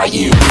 right you.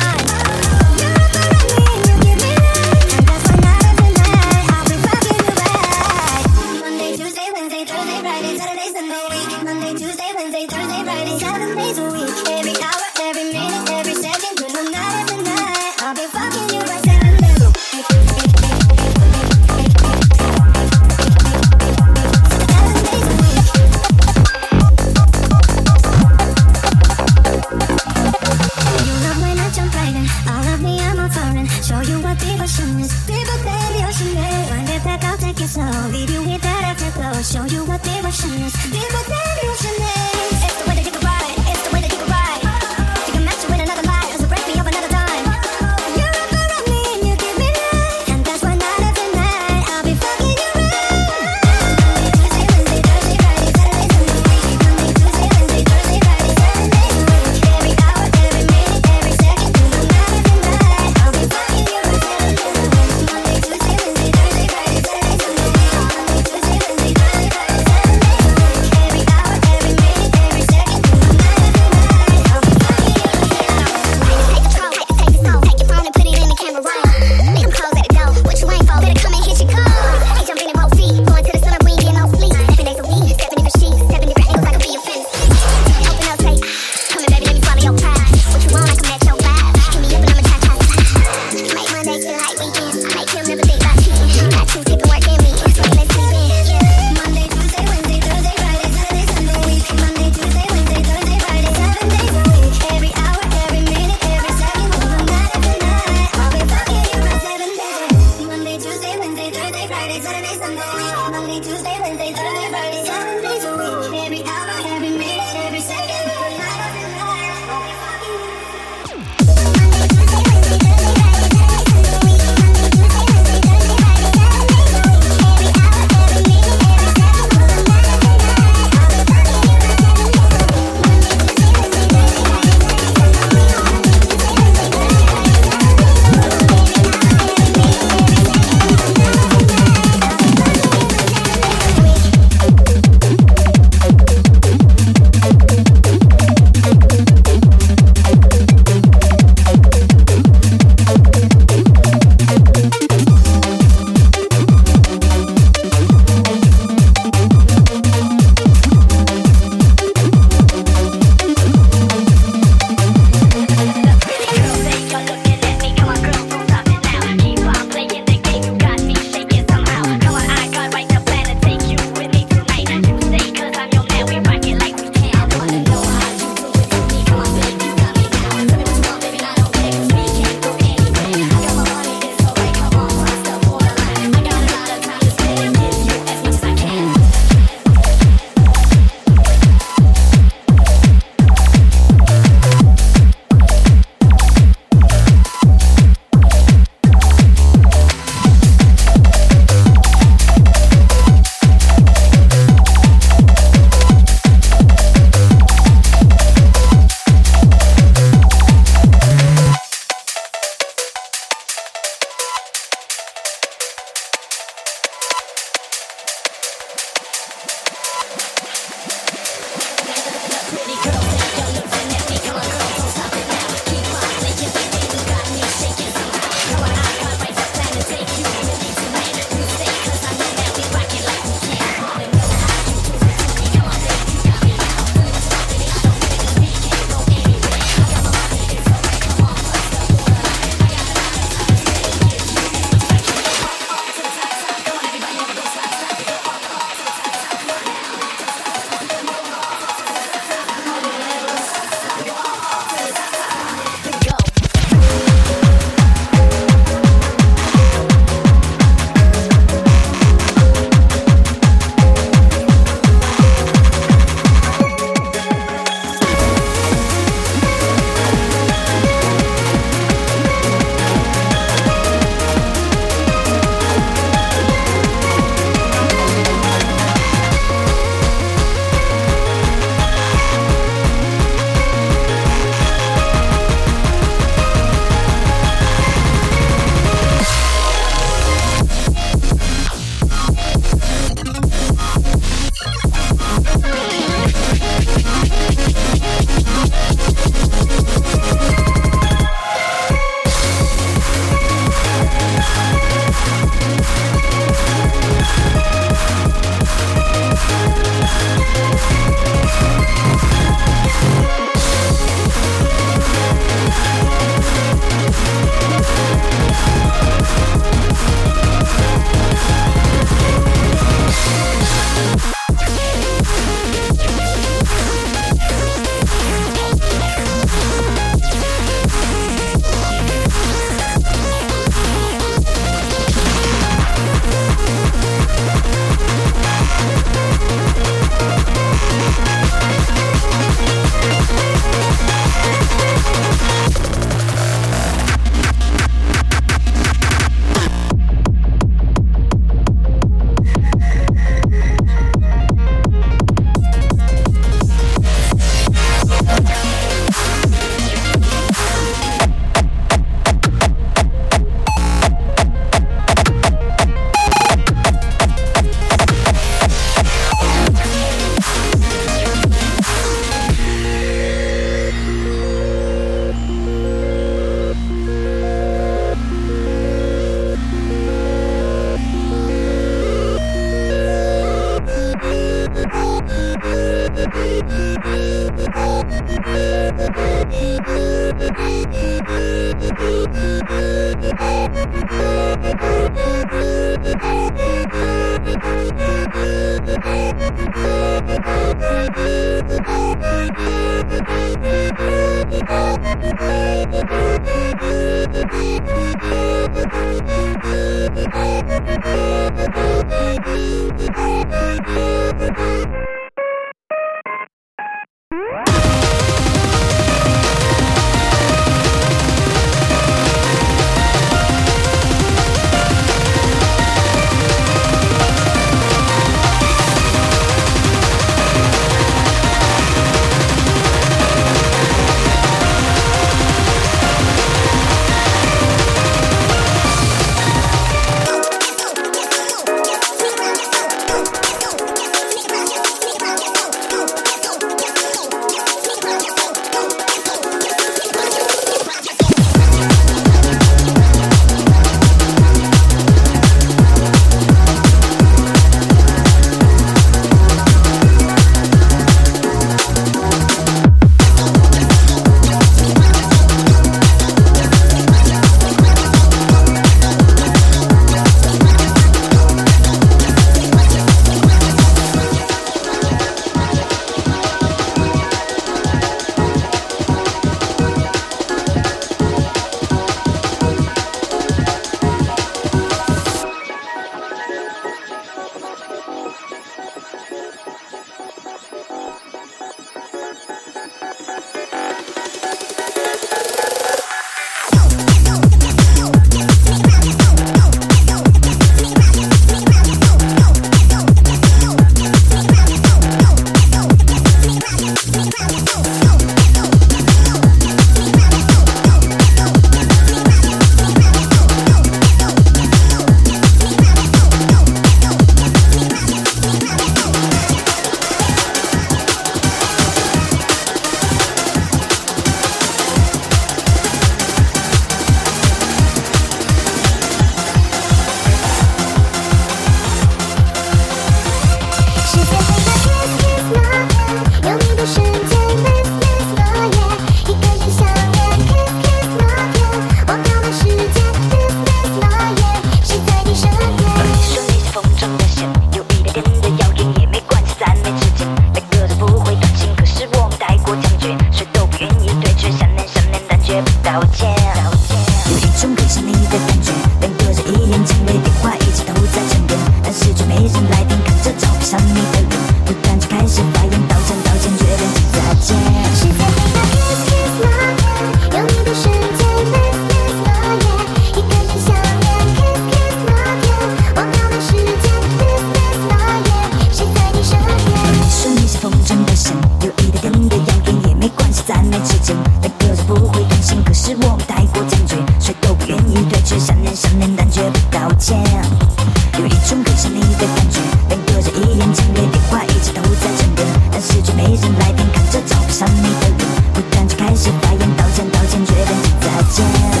没人来电，看着照不上的脸，不敢去开始发言。道歉，道歉，决定去再见。